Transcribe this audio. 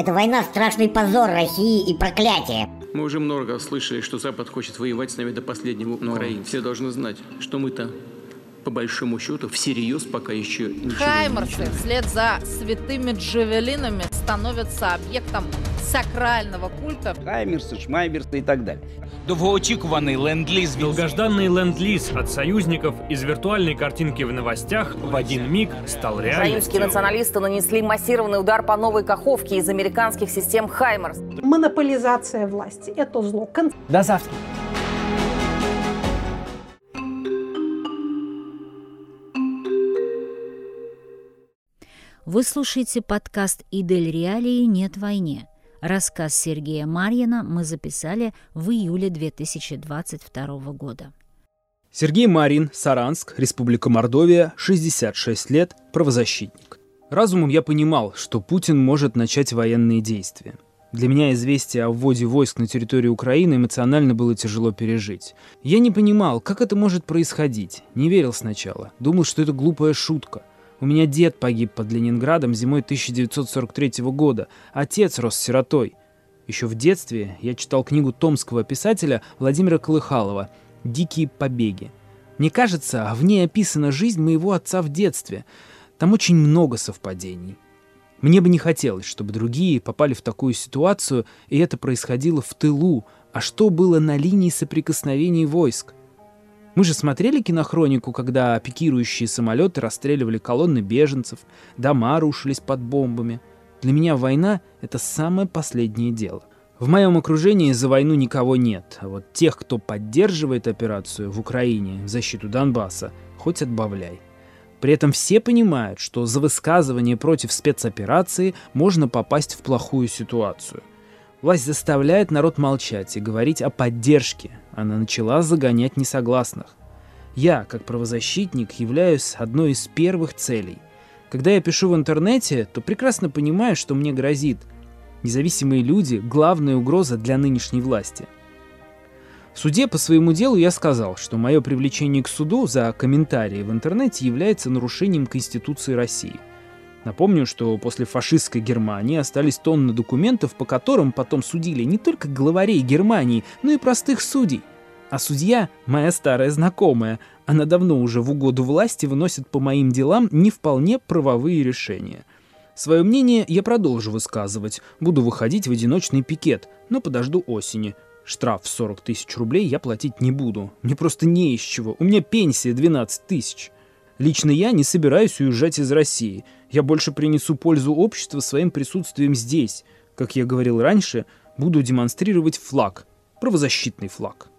Эта война – страшный позор России и проклятие. Мы уже много слышали, что Запад хочет воевать с нами до последнего. Но Украины. все должны знать, что мы-то по большому счету, всерьез пока еще ничего Хаймерсы вслед за святыми джавелинами становятся объектом сакрального культа. Хаймерсы, шмайберсы и так далее. Довгоочікуваний ленд-ліз від Долгожданный ленд-лиз от союзников из виртуальной картинки в новостях в один миг стал Украинские реальностью. националисты нанесли массированный удар по новой Каховке из американских систем «Хаймерс». Монополизация власти – это зло. Кон- До завтра. Вы слушаете подкаст «Идель Реалии. Нет войне». Рассказ Сергея Марьина мы записали в июле 2022 года. Сергей Марин, Саранск, Республика Мордовия, 66 лет, правозащитник. Разумом я понимал, что Путин может начать военные действия. Для меня известие о вводе войск на территорию Украины эмоционально было тяжело пережить. Я не понимал, как это может происходить. Не верил сначала. Думал, что это глупая шутка. У меня дед погиб под Ленинградом зимой 1943 года. Отец рос сиротой. Еще в детстве я читал книгу томского писателя Владимира Колыхалова «Дикие побеги». Мне кажется, в ней описана жизнь моего отца в детстве. Там очень много совпадений. Мне бы не хотелось, чтобы другие попали в такую ситуацию, и это происходило в тылу. А что было на линии соприкосновений войск? Мы же смотрели кинохронику, когда пикирующие самолеты расстреливали колонны беженцев, дома рушились под бомбами. Для меня война — это самое последнее дело. В моем окружении за войну никого нет, а вот тех, кто поддерживает операцию в Украине в защиту Донбасса, хоть отбавляй. При этом все понимают, что за высказывание против спецоперации можно попасть в плохую ситуацию. Власть заставляет народ молчать и говорить о поддержке. Она начала загонять несогласных. Я, как правозащитник, являюсь одной из первых целей. Когда я пишу в интернете, то прекрасно понимаю, что мне грозит. Независимые люди – главная угроза для нынешней власти. В суде по своему делу я сказал, что мое привлечение к суду за комментарии в интернете является нарушением Конституции России – Напомню, что после фашистской Германии остались тонны документов, по которым потом судили не только главарей Германии, но и простых судей. А судья – моя старая знакомая. Она давно уже в угоду власти выносит по моим делам не вполне правовые решения. Свое мнение я продолжу высказывать. Буду выходить в одиночный пикет, но подожду осени. Штраф в 40 тысяч рублей я платить не буду. Мне просто не из чего. У меня пенсия 12 тысяч. Лично я не собираюсь уезжать из России. Я больше принесу пользу обществу своим присутствием здесь. Как я говорил раньше, буду демонстрировать флаг, правозащитный флаг.